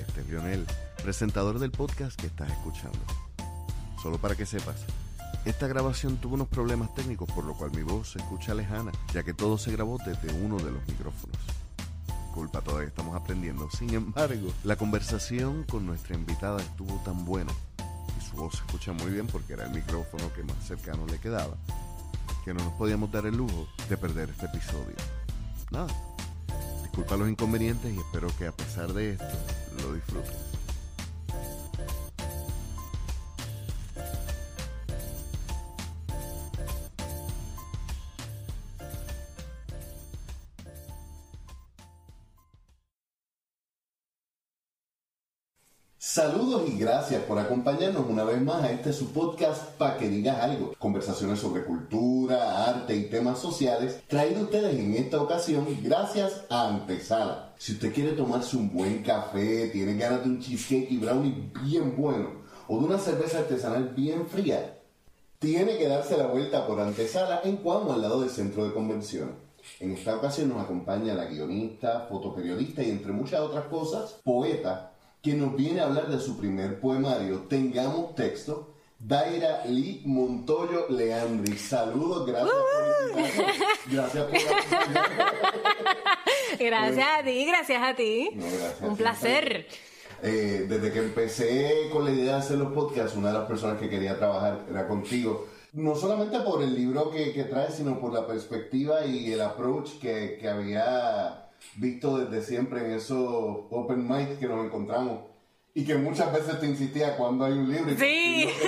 este es Lionel, presentador del podcast que estás escuchando. Solo para que sepas, esta grabación tuvo unos problemas técnicos por lo cual mi voz se escucha lejana, ya que todo se grabó desde uno de los micrófonos. Culpa, todavía estamos aprendiendo. Sin embargo, la conversación con nuestra invitada estuvo tan buena y su voz se escucha muy bien porque era el micrófono que más cercano le quedaba, que no nos podíamos dar el lujo de perder este episodio. Nada, disculpa los inconvenientes y espero que a pesar de esto lo disfrutes. Saludos y gracias por acompañarnos una vez más a este su podcast para que digas algo. Conversaciones sobre cultura, arte y temas sociales traído ustedes en esta ocasión gracias a Antesala. Si usted quiere tomarse un buen café, tiene ganas de un cheesecake y brownie bien bueno o de una cerveza artesanal bien fría, tiene que darse la vuelta por Antesala en Cuamo al lado del centro de convenciones. En esta ocasión nos acompaña la guionista, fotoperiodista y entre muchas otras cosas, poeta que nos viene a hablar de su primer poemario, Tengamos Texto, Daira Lee Montoyo Leandri. Saludos, gracias por Gracias por Gracias a ti, gracias a ti. Un placer. Eh, desde que empecé con la idea de hacer los podcasts, una de las personas que quería trabajar era contigo. No solamente por el libro que, que traes, sino por la perspectiva y el approach que, que había visto desde siempre en esos open mic que nos encontramos y que muchas veces te insistía cuando hay un libro. sí.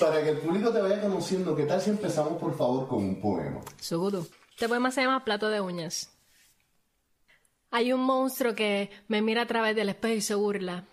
Para que el público te vaya conociendo, ¿qué tal si empezamos por favor con un poema? Seguro. Este poema se llama Plato de uñas. Hay un monstruo que me mira a través del espejo y se burla.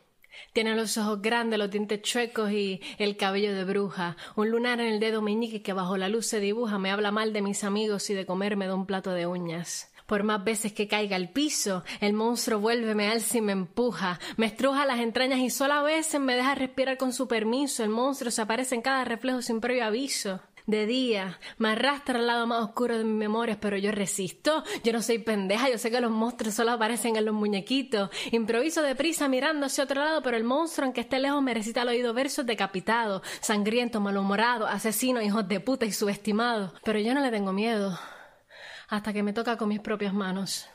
Tiene los ojos grandes, los dientes chuecos y el cabello de bruja. Un lunar en el dedo meñique que bajo la luz se dibuja. Me habla mal de mis amigos y de comerme de un plato de uñas. Por más veces que caiga al piso, el monstruo vuelve, me alza y me empuja, me estruja las entrañas y solo a veces me deja respirar con su permiso. El monstruo se aparece en cada reflejo sin previo aviso. De día, me arrastra al lado más oscuro de mis memorias, pero yo resisto. Yo no soy pendeja, yo sé que los monstruos solo aparecen en los muñequitos. Improviso deprisa mirando hacia otro lado, pero el monstruo, aunque esté lejos, me recita al oído versos decapitados, sangriento, malhumorado, asesino, hijos de puta y subestimado. Pero yo no le tengo miedo hasta que me toca con mis propias manos.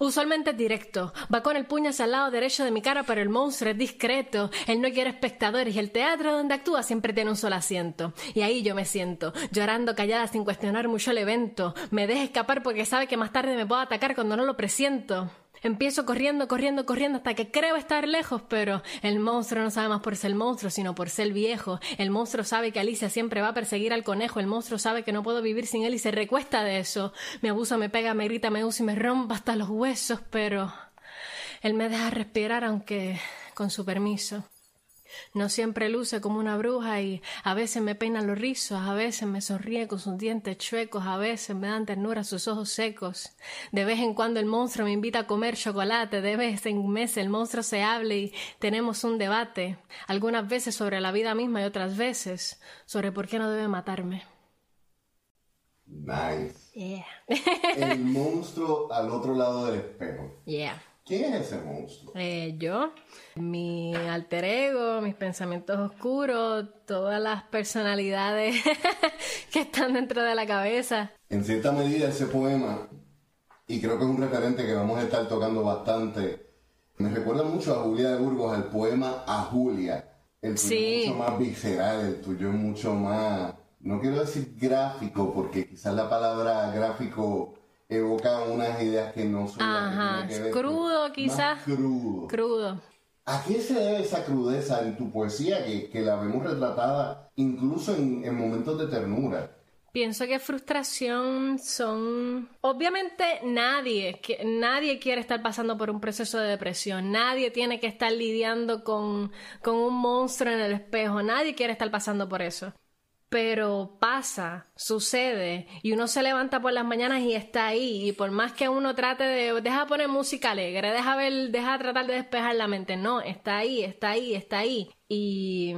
Usualmente es directo, va con el puño hacia el lado derecho de mi cara, pero el monstruo es discreto, él no quiere espectadores y el teatro donde actúa siempre tiene un solo asiento. Y ahí yo me siento, llorando callada sin cuestionar mucho el evento, me deja escapar porque sabe que más tarde me puedo atacar cuando no lo presiento. Empiezo corriendo, corriendo, corriendo hasta que creo estar lejos, pero el monstruo no sabe más por ser el monstruo, sino por ser viejo. El monstruo sabe que Alicia siempre va a perseguir al conejo. El monstruo sabe que no puedo vivir sin él y se recuesta de eso. Me abusa, me pega, me grita, me usa y me rompa hasta los huesos, pero él me deja respirar aunque con su permiso. No siempre luce como una bruja y a veces me peina los rizos, a veces me sonríe con sus dientes chuecos, a veces me dan ternura sus ojos secos. De vez en cuando el monstruo me invita a comer chocolate, de vez en mes el monstruo se habla y tenemos un debate, algunas veces sobre la vida misma y otras veces sobre por qué no debe matarme. Nice. Yeah. el monstruo al otro lado del espejo. Yeah. ¿Quién es ese monstruo? Eh, yo, mi alter ego, mis pensamientos oscuros, todas las personalidades que están dentro de la cabeza. En cierta medida ese poema, y creo que es un referente que vamos a estar tocando bastante, me recuerda mucho a Julia de Burgos, al poema A Julia. El tuyo es mucho más visceral, el tuyo es mucho más, no quiero decir gráfico, porque quizás la palabra gráfico evoca unas ideas que no son Ajá, crudo quizás. Crudo. Crudo. ¿A qué se debe esa crudeza en tu poesía que, que la vemos retratada incluso en, en, momentos de ternura? Pienso que frustración son... Obviamente nadie, que, nadie quiere estar pasando por un proceso de depresión, nadie tiene que estar lidiando con, con un monstruo en el espejo, nadie quiere estar pasando por eso pero pasa, sucede, y uno se levanta por las mañanas y está ahí, y por más que uno trate de, deja poner música alegre, deja ver, deja tratar de despejar la mente, no, está ahí, está ahí, está ahí, y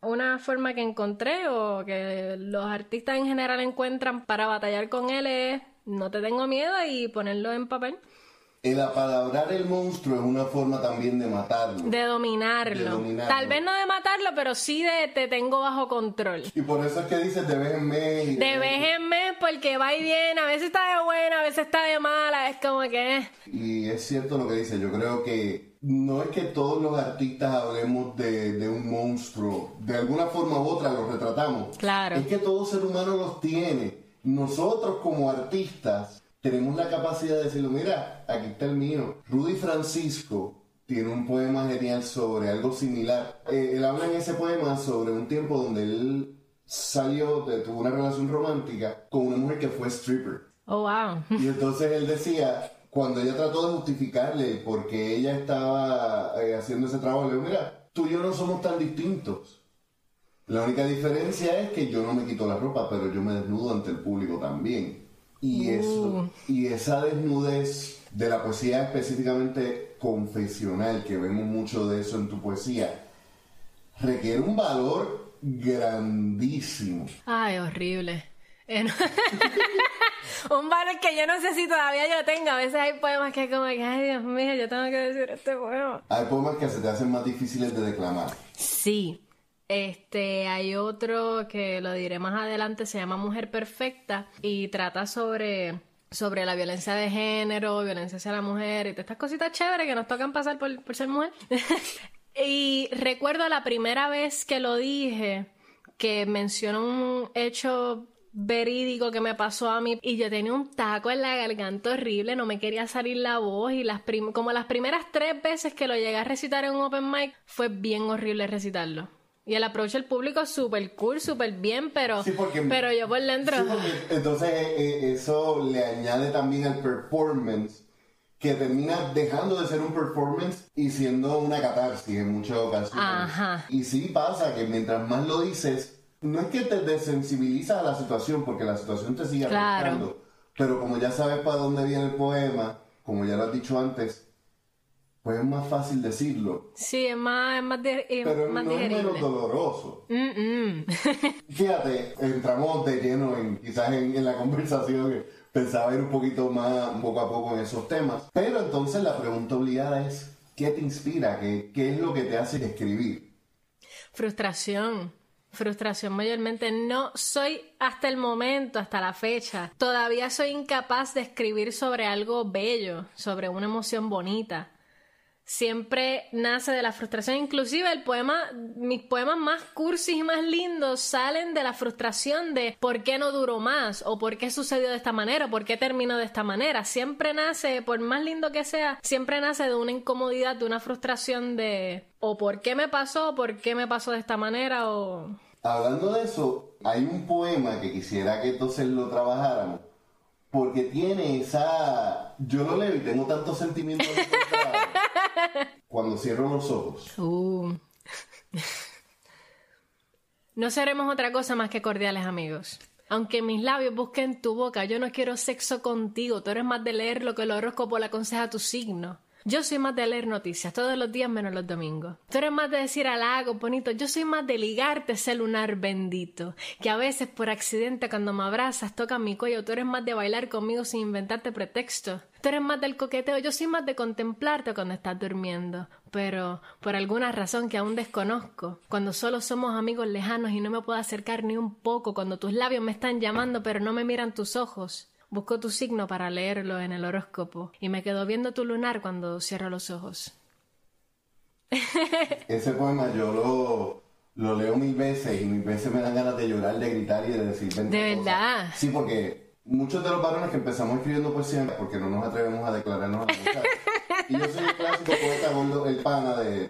una forma que encontré o que los artistas en general encuentran para batallar con él es no te tengo miedo y ponerlo en papel. El apalabrar el monstruo es una forma también de matarlo. De dominarlo. De dominarlo. Tal vez no de matarlo, pero sí de te tengo bajo control. Y por eso es que dices de vez en mes. De vez en mes, porque va y viene, a veces está de buena, a veces está de mala, es como que... Y es cierto lo que dice, yo creo que no es que todos los artistas hablemos de, de un monstruo, de alguna forma u otra los retratamos. Claro. Es que todo ser humano los tiene. Nosotros como artistas tenemos la capacidad de decirlo, mira, aquí está el mío. Rudy Francisco tiene un poema genial sobre algo similar. Eh, él habla en ese poema sobre un tiempo donde él salió, de- tuvo una relación romántica con una mujer que fue stripper. Oh, wow. Y entonces él decía, cuando ella trató de justificarle por qué ella estaba eh, haciendo ese trabajo, le dijo, mira, tú y yo no somos tan distintos. La única diferencia es que yo no me quito la ropa, pero yo me desnudo ante el público también. Y eso, y esa desnudez de la poesía específicamente confesional, que vemos mucho de eso en tu poesía, requiere un valor grandísimo. Ay, horrible. Un valor que yo no sé si todavía yo tengo. A veces hay poemas que como que, ay, Dios mío, yo tengo que decir este poema. Hay poemas que se te hacen más difíciles de declamar. Sí. Este, hay otro que lo diré más adelante, se llama Mujer Perfecta y trata sobre, sobre la violencia de género, violencia hacia la mujer y todas estas cositas chéveres que nos tocan pasar por, por ser mujer. y recuerdo la primera vez que lo dije, que mencionó un hecho verídico que me pasó a mí y yo tenía un taco en la garganta horrible, no me quería salir la voz y las como las primeras tres veces que lo llegué a recitar en un open mic fue bien horrible recitarlo. Y el approach del público súper cool, súper bien, pero, Sí, porque- pero yo por dentro... Sí, porque entonces eh, eh, eso le añade también al performance que termina dejando de ser un performance y siendo una catarsis en muchas ocasiones. Ajá. Y sí pasa que mientras más lo dices, no es que te desensibilizas a la situación porque la situación te sigue Claro. afectando, pero como ya sabes para dónde viene el poema, como ya lo has dicho antes, pues es más fácil decirlo, Sí, es más, es más, es pero más no es menos doloroso. Mm, mm. Fíjate, entramos de lleno en quizás en, en la conversación, que pensaba ir un poquito más, poco a poco en esos temas. Pero entonces la pregunta obligada es, ¿qué te inspira? ¿Qué, qué es lo que te hace escribir? Frustración. Frustración mayormente. No soy hasta el momento, hasta la fecha. Todavía soy incapaz de escribir sobre algo bello, sobre una emoción bonita. Siempre nace de la frustración. Inclusive el poema, mis poemas más cursis y más lindos salen de la frustración de por qué no duró más, o por qué sucedió de esta manera, o por qué terminó de esta manera. Siempre nace, por más lindo que sea, siempre nace de una incomodidad, de una frustración de o por qué me pasó, o por qué me pasó de esta manera, o... Hablando de eso, hay un poema que quisiera que entonces lo trabajáramos, porque tiene esa... Yo lo leo y tengo tantos sentimientos. Cuando cierro los ojos. Uh. No seremos otra cosa más que cordiales amigos. Aunque mis labios busquen tu boca, yo no quiero sexo contigo. Tú eres más de leer lo que el horóscopo le aconseja a tu signo. Yo soy más de leer noticias todos los días menos los domingos. Tú eres más de decir halagos bonitos. Yo soy más de ligarte ese lunar bendito. Que a veces por accidente cuando me abrazas tocan mi cuello. Tú eres más de bailar conmigo sin inventarte pretextos. Tú eres más del coqueteo. Yo soy más de contemplarte cuando estás durmiendo. Pero por alguna razón que aún desconozco, cuando solo somos amigos lejanos y no me puedo acercar ni un poco, cuando tus labios me están llamando pero no me miran tus ojos, busco tu signo para leerlo en el horóscopo y me quedo viendo tu lunar cuando cierro los ojos. Ese poema yo lo, lo leo mil veces y mil veces me dan ganas de llorar, de gritar y de decir 20 ¿De cosas. verdad? Sí, porque muchos de los varones que empezamos escribiendo poesía porque no nos atrevemos a declararnos a la. Y yo soy el clásico poeta gordo, el pana de...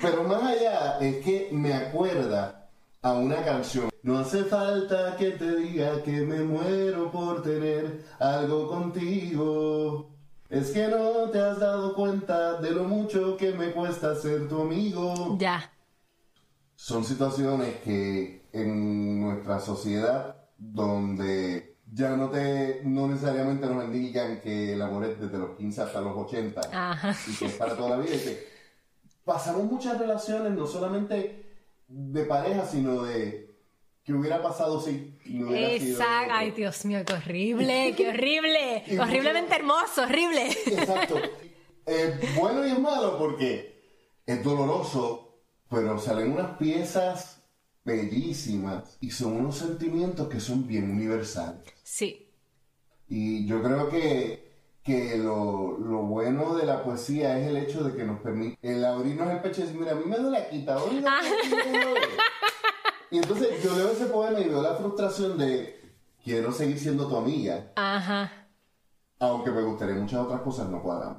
Pero más allá es que me acuerda a una canción. No hace falta que te diga que me muero por tener algo contigo. Es que no te has dado cuenta de lo mucho que me cuesta ser tu amigo. Ya. Son situaciones que en nuestra sociedad donde ya no te no necesariamente nos indican que el amor es desde los 15 hasta los 80 Ajá. y que es para toda la vida y que pasamos muchas relaciones no solamente de pareja sino de ¿Qué hubiera pasado si no hubiera Exacto. Ay, Dios mío, qué horrible, qué horrible. Horriblemente hermoso, horrible. Exacto. Es bueno y es malo porque es doloroso, pero salen unas piezas bellísimas y son unos sentimientos que son bien universales. Sí. Y yo creo que, que lo, lo bueno de la poesía es el hecho de que nos permite el abrirnos el pecho y decir, mira, a mí me duele aquí, está. Y entonces yo leo ese poema y veo la frustración de quiero seguir siendo tu amiga, Ajá. aunque me gustaría muchas otras cosas, no cuadran.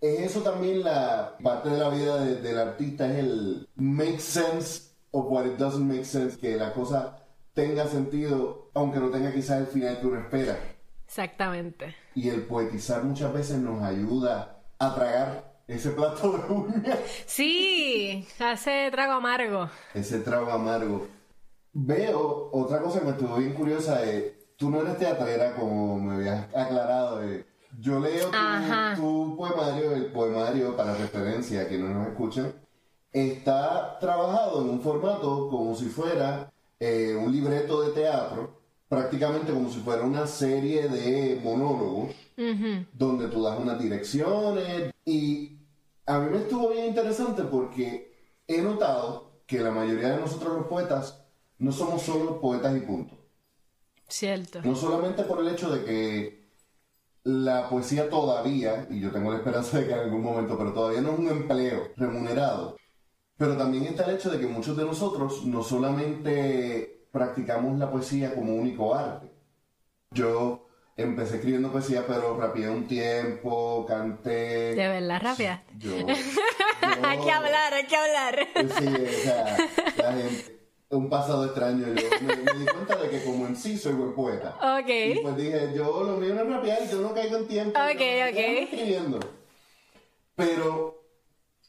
Es eso también la parte de la vida de- del artista, es el make sense of what it doesn't make sense, que la cosa tenga sentido, aunque no tenga quizás el final que uno espera. Exactamente. Y el poetizar muchas veces nos ayuda a tragar ese plato de uñas, Sí, hace trago amargo. ese trago amargo. Veo otra cosa que me estuvo bien curiosa, de, tú no eres teatrera como me habías aclarado, yo leo tu poemario, el poemario para referencia a quienes nos escuchan, está trabajado en un formato como si fuera eh, un libreto de teatro, prácticamente como si fuera una serie de monólogos donde tú das unas direcciones y a mí me estuvo bien interesante porque he notado que la mayoría de nosotros los poetas no somos solo poetas y punto. Cierto. No solamente por el hecho de que la poesía todavía, y yo tengo la esperanza de que en algún momento, pero todavía no es un empleo remunerado, pero también está el hecho de que muchos de nosotros no solamente practicamos la poesía como único arte. Yo empecé escribiendo poesía, pero rapeé un tiempo, canté. De verdad, rabia. Yo, Hay que yo- hablar, hay que hablar. Sí, o sea, la gente, un pasado extraño. Yo me, me di cuenta de que como en sí soy buen poeta. Y Ok. pues dije, yo lo mío no es rapear, yo no caigo en tiempo. Ok, yo- yo ok. escribiendo. Pero,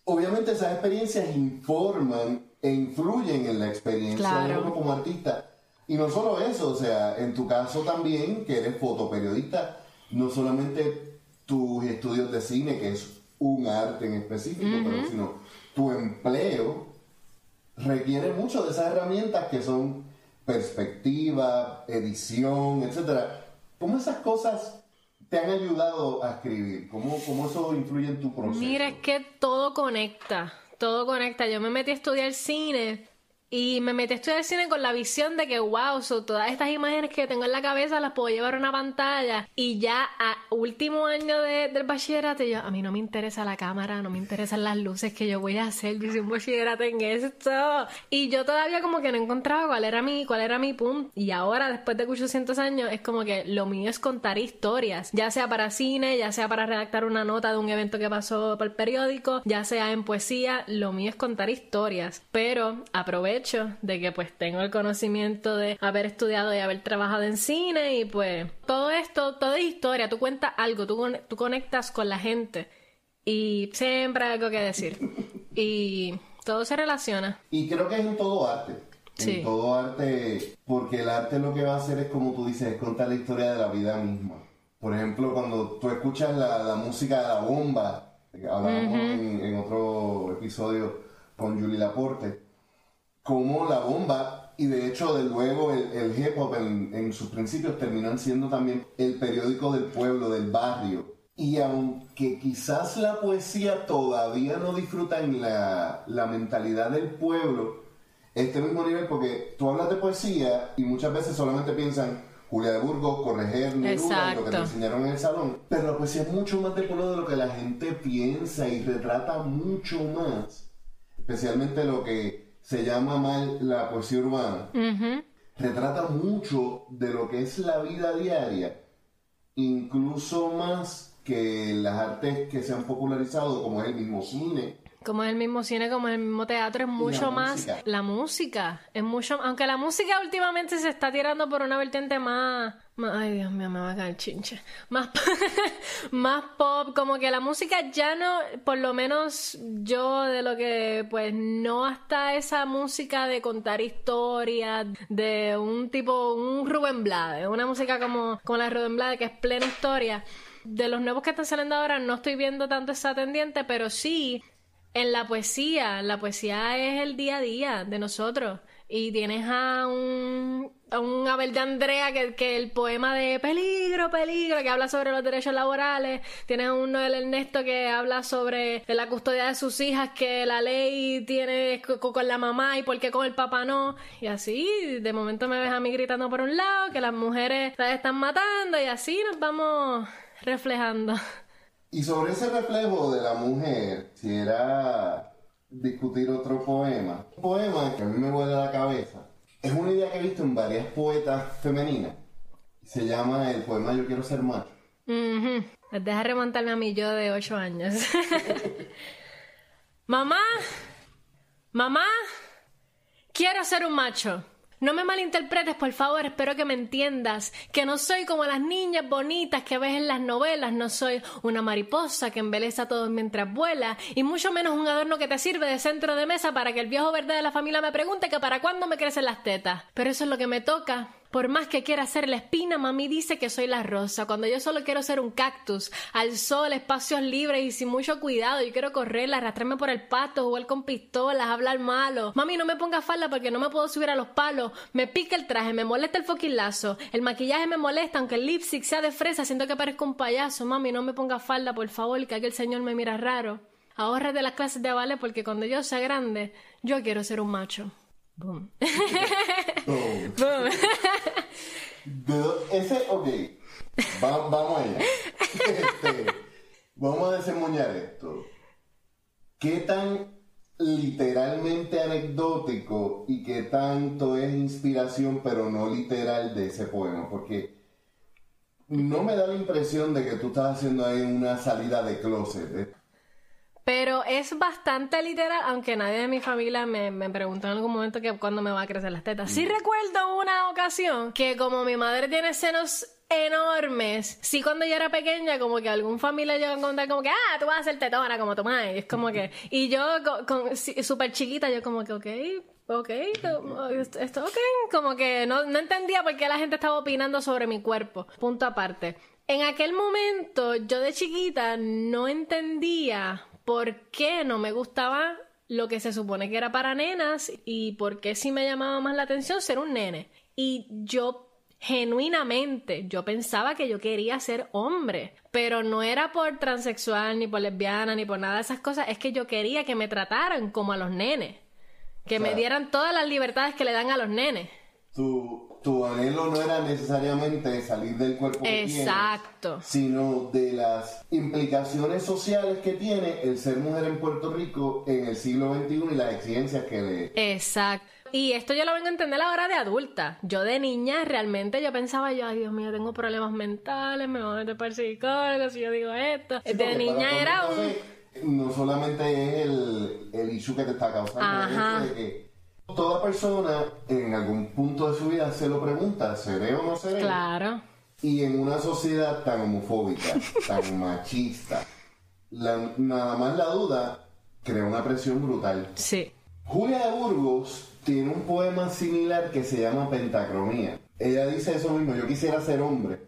obviamente esas experiencias informan e influyen en la experiencia de Claro. uno como artista. Y no solo eso, o sea, en tu caso también, que eres fotoperiodista, no solamente tus estudios de cine, que es un arte en específico, pero sino tu empleo requiere mucho de esas herramientas que son perspectiva, edición, etcétera. ¿Cómo esas cosas te han ayudado a escribir? ¿Cómo, cómo eso influye en tu proceso? Mira, es que todo conecta, todo conecta. Yo me metí a estudiar cine y me metí a estudiar cine con la visión de que, wow, so, todas estas imágenes que tengo en la cabeza las puedo llevar a una pantalla. Y ya a último año de- del bachillerato, yo, a mí no me interesa la cámara, no me interesan las luces que yo voy a hacer. Yo hice un bachillerato en esto. Y yo todavía como que no encontraba cuál era mi, cuál era mi punto. Y ahora, después de 800 años, es como que lo mío es contar historias, ya sea para cine, ya sea para redactar una nota de un evento que pasó por el periódico, ya sea en poesía, lo mío es contar historias. Pero aprovecho de que pues tengo el conocimiento de haber estudiado y haber trabajado en cine y pues todo esto, toda es historia, tú cuentas algo, tú, tú conectas con la gente y siempre hay algo que decir. Y todo se relaciona. Y creo que es en todo arte. Sí. En todo arte, porque el arte lo que va a hacer es, como tú dices, es contar la historia de la vida misma. Por ejemplo, cuando tú escuchas la, la música de la bomba, hablábamos en, en otro episodio con Julie Laporte, como la bomba, y de hecho, de luego el, el hip hop en, en sus principios terminan siendo también el periódico del pueblo, del barrio. Y aunque quizás la poesía todavía no disfruta en la, la mentalidad del pueblo, este mismo nivel, porque tú hablas de poesía y muchas veces solamente piensan Julia de Burgos, Correger, Neruda, lo que te enseñaron en el salón. Pero la poesía es mucho más de pueblo de lo que la gente piensa y retrata mucho más. Especialmente lo que se llama mal la poesía urbana. Retrata mucho de lo que es la vida diaria, incluso más que las artes que se han popularizado, como es el mismo cine. Como es el mismo cine, como es el mismo teatro, es mucho más música. la música. Es mucho, aunque la música últimamente se está tirando por una vertiente más, más- ay Dios mío, me va a caer chinche. Más, más pop, como que la música ya no, por lo menos yo de lo que, pues no hasta esa música de contar historias, de un tipo, un Rubén Blades, una música como, como la Rubén Blades, que es plena historia. De los nuevos que están saliendo ahora no estoy viendo tanto esa tendiente, pero sí en la poesía, la poesía es el día a día de nosotros. Y tienes a un, a un Abel de Andrea que, que el poema de peligro, peligro, que habla sobre los derechos laborales. Tienes a un Noel Ernesto que habla sobre la custodia de sus hijas que la ley tiene con la mamá y por qué con el papá no. Y así, de momento me ves a mí gritando por un lado que las mujeres las están matando y así nos vamos reflejando. Y sobre ese reflejo de la mujer, si era discutir otro poema. Un poema que a mí me vuelve a la cabeza. Es una idea que he visto en varias poetas femeninas. Se llama el poema Yo quiero ser macho. Deja remontarme a mí yo de 8 años. mamá, mamá, quiero ser un macho. No me malinterpretes, por favor, espero que me entiendas, que no soy como las niñas bonitas que ves en las novelas, no soy una mariposa que embeleza a todos mientras vuela, y mucho menos un adorno que te sirve de centro de mesa para que el viejo verde de la familia me pregunte que para cuándo me crecen las tetas. Pero eso es lo que me toca, por más que quiera ser la espina, mami dice que soy la rosa, cuando yo solo quiero ser un cactus, al sol, espacios libres y sin mucho cuidado. Yo quiero correr, arrastrarme por el pasto, jugar con pistolas, hablar malo. Mami, no me ponga falda porque no me puedo subir a los palos. Me pica el traje, me molesta el fucking lazo. El maquillaje me molesta, aunque el lipstick sea de fresa, siento que parezco un payaso. Mami, no me ponga falda, por favor, que aquel señor me mira raro. de las clases de ballet porque cuando yo sea grande, yo quiero ser un macho. Boom. Boom. ese, ok. vamos allá. Este, vamos a desemboñar esto. ¿Qué tan literalmente anecdótico y qué tanto es inspiración, pero no literal, de ese poema? Porque no me da la impresión de que tú estás haciendo ahí una salida de closet. ¿eh? Pero es bastante literal, aunque nadie de mi familia me, me preguntó en algún momento que cuándo me va a crecer las tetas. Sí mm. recuerdo una ocasión que como mi madre tiene senos enormes. Sí, cuando yo era pequeña, como que algún familia llegó a contar como que, ah, tú vas a ser tetona como tu madre. Es como que, y yo, con, súper chiquita, yo como que, ok, ok, esto ok. Como que no, no entendía por qué la gente estaba opinando sobre mi cuerpo. Punto aparte. En aquel momento, yo de chiquita no entendía por qué no me gustaba lo que se supone que era para nenas y por qué sí me llamaba más la atención ser un nene. Y yo genuinamente, yo pensaba que yo quería ser hombre, pero no era por transexual, ni por lesbiana, ni por nada de esas cosas, es que yo quería que me trataran como a los nenes, que me dieran todas las libertades que le dan a los nenes tu anhelo no era necesariamente salir del cuerpo que Exacto. sino de las implicaciones sociales que tiene el ser mujer en Puerto Rico en el siglo XXI y las exigencias que le... Exacto. Y esto yo lo vengo a entender ahora de adulta. Yo de niña realmente yo pensaba yo, ay Dios mío, tengo problemas mentales, me voy a meter para el psicólogo si yo digo esto. de niña era un... No solamente es el, el issue que te está causando, el de que Toda persona en algún punto de su vida se lo pregunta, ¿seré o no seré? Claro. Y en una sociedad tan homofóbica, tan machista, nada más la duda crea una presión brutal. Sí. Julia de Burgos tiene un poema similar que se llama Pentacromía. Ella dice eso mismo, yo quisiera ser hombre,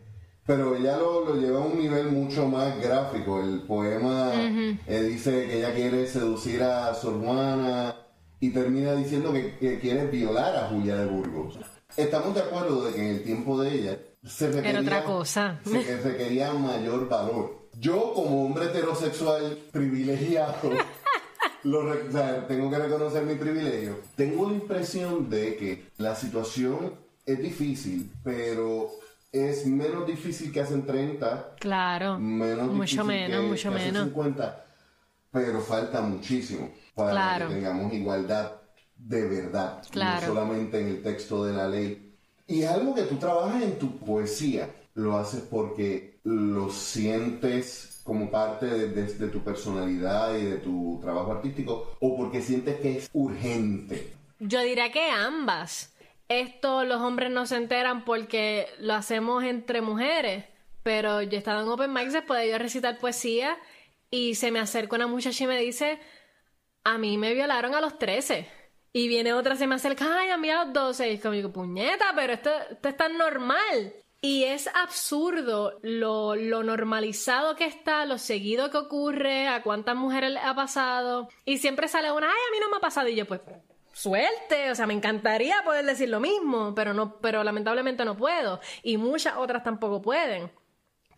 pero ella lo, lleva a un nivel mucho más gráfico. El poema eh, dice que ella quiere seducir a su hermana y termina diciendo que, quiere violar a Julia de Burgos. Estamos de acuerdo de que en el tiempo de ella se requería, otra cosa. Se requería mayor valor. Yo como hombre heterosexual privilegiado, tengo que reconocer mi privilegio. Tengo la impresión de que la situación es difícil, pero es menos difícil que hace 30. Claro. Menos mucho menos, mucho menos. 50, pero falta muchísimo para que tengamos igualdad de verdad, no solamente en el texto de la ley. Y es algo que tú trabajas en tu poesía, lo haces porque lo sientes como parte de, tu personalidad y de tu trabajo artístico o porque sientes que es urgente. Yo diría que ambas. Esto los hombres no se enteran porque lo hacemos entre mujeres, pero yo he estado en Open Mics después de yo recitar poesía y se me acerca una muchacha y me dice, a mí me violaron a los 13. Y viene otra, se me acerca, ay, a mí a los 12. Y es como puñeta, pero esto, esto es tan normal. Y es absurdo lo, lo, normalizado que está, lo seguido que ocurre, a cuántas mujeres le ha pasado. Y siempre sale una, ay, a mí no me ha pasado. Y yo, pues, suerte. O sea, me encantaría poder decir lo mismo, pero no, pero lamentablemente no puedo. Y muchas otras tampoco pueden.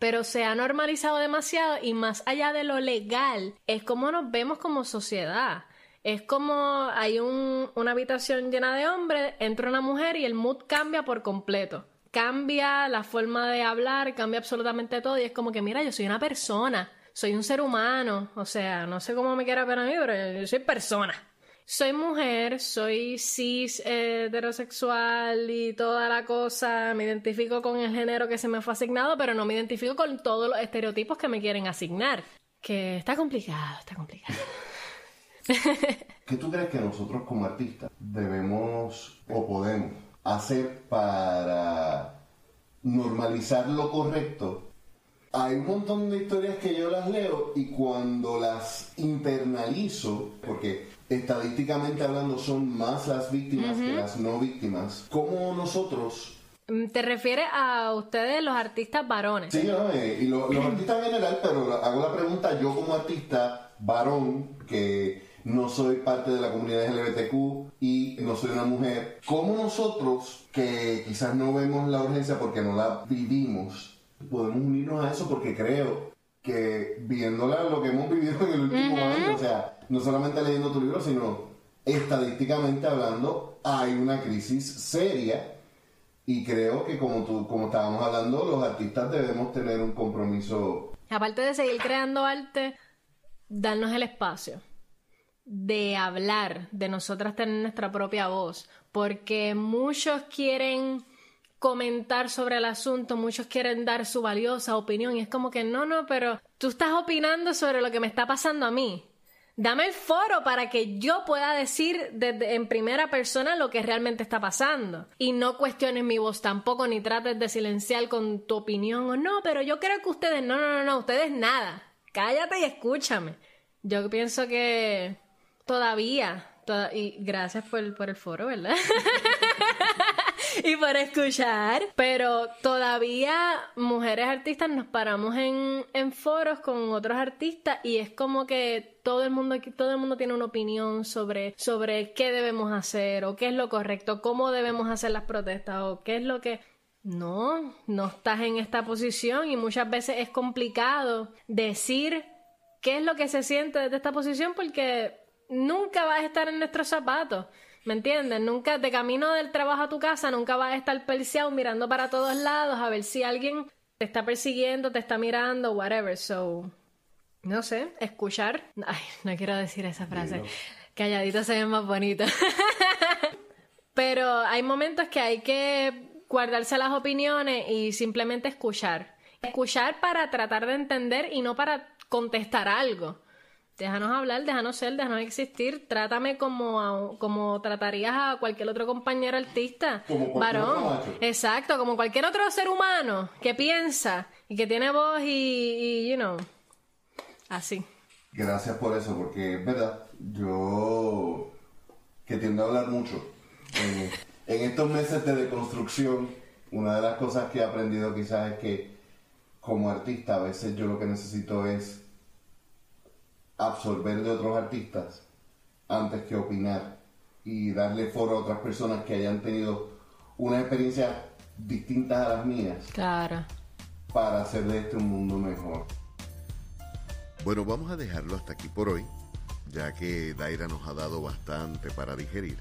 Pero se ha normalizado demasiado y más allá de lo legal, es como nos vemos como sociedad. Es como hay un, una habitación llena de hombres, entra una mujer y el mood cambia por completo cambia la forma de hablar, cambia absolutamente todo y es como que, mira, yo soy una persona, soy un ser humano, o sea, no sé cómo me quiera ver a mí, pero yo soy persona. Soy mujer, soy cis eh, heterosexual y toda la cosa, me identifico con el género que se me fue asignado, pero no me identifico con todos los estereotipos que me quieren asignar. Que está complicado, está complicado. ¿Qué tú crees que nosotros como artistas debemos o podemos hacer para normalizar lo correcto, hay un montón de historias que yo las leo y cuando las internalizo, porque estadísticamente hablando son más las víctimas que las no víctimas, ¿cómo nosotros... Mm, ¿Te refieres a ustedes los artistas varones? Sí, eh, y los artistas en general, pero hago la pregunta yo como artista varón que no soy parte de la comunidad LGBTQ y no soy una mujer. ¿Cómo nosotros, que quizás no vemos la urgencia porque no la vivimos, podemos unirnos a eso? Porque creo que viéndola lo que hemos vivido en el último año, o sea, no solamente leyendo tu libro, sino estadísticamente hablando, hay una crisis seria y creo que como, tú, como estábamos hablando, los artistas debemos tener un compromiso. Aparte de seguir creando arte, darnos el espacio de hablar, de nosotras tener nuestra propia voz, porque muchos quieren comentar sobre el asunto, muchos quieren dar su valiosa opinión y es como que no, no, pero tú estás opinando sobre lo que me está pasando a mí. Dame el foro para que yo pueda decir desde, en primera persona lo que realmente está pasando. Y no cuestiones mi voz tampoco, ni trates de silenciar con tu opinión o no, pero yo creo que ustedes, no, no, no, no, ustedes nada. Cállate y escúchame. Yo pienso que Todavía. y gracias por, por el foro, ¿verdad? y por escuchar. Pero todavía mujeres artistas nos paramos en, en, foros con otros artistas y es como que todo el mundo todo el mundo tiene una opinión sobre, sobre qué debemos hacer o qué es lo correcto, cómo debemos hacer las protestas o qué es lo que. No, no estás en esta posición y muchas veces es complicado decir qué es lo que se siente desde esta posición porque nunca vas a estar en nuestros zapatos. ¿Me entiendes? Nunca, de camino del trabajo a tu casa, nunca vas a estar perseado mirando para todos lados a ver si alguien te está persiguiendo, te está mirando, whatever. So, no sé, escuchar. Ay, no quiero decir esa frase. Calladito se ve más bonito. Pero hay momentos que hay que guardarse las opiniones y simplemente escuchar. Escuchar para tratar de entender y no para contestar algo déjanos hablar, déjanos ser, déjanos existir, trátame como, como tratarías a cualquier otro compañero artista, como varón. Exacto, como cualquier otro ser humano que piensa y que tiene voz y, you know, así. Gracias por eso, porque es verdad, yo que tiendo a hablar mucho. En, en estos meses de deconstrucción, una de las cosas que he aprendido quizás es que como artista a veces yo lo que necesito es absorber de otros artistas antes que opinar y darle foro a otras personas que hayan tenido una experiencia distintas a las mías. Claro. Para hacer de este un mundo mejor. Bueno, vamos a dejarlo hasta aquí por hoy, ya que Daira nos ha dado bastante para digerir.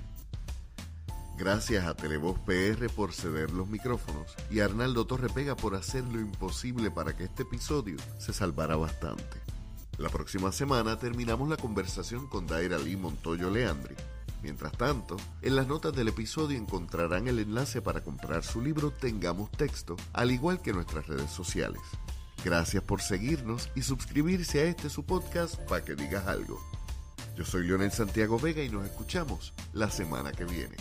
Gracias a Televoz PR por ceder los micrófonos y a Arnaldo Torrepega por hacer lo imposible para que este episodio se salvara bastante. La próxima semana terminamos la conversación con Daira Lee Montoyo Leandri. Mientras tanto, en las notas del episodio encontrarán el enlace para comprar su libro Tengamos Texto, al igual que nuestras redes sociales. Gracias por seguirnos y suscribirse a este su podcast para que digas algo. Yo soy Leonel Santiago Vega y nos escuchamos la semana que viene.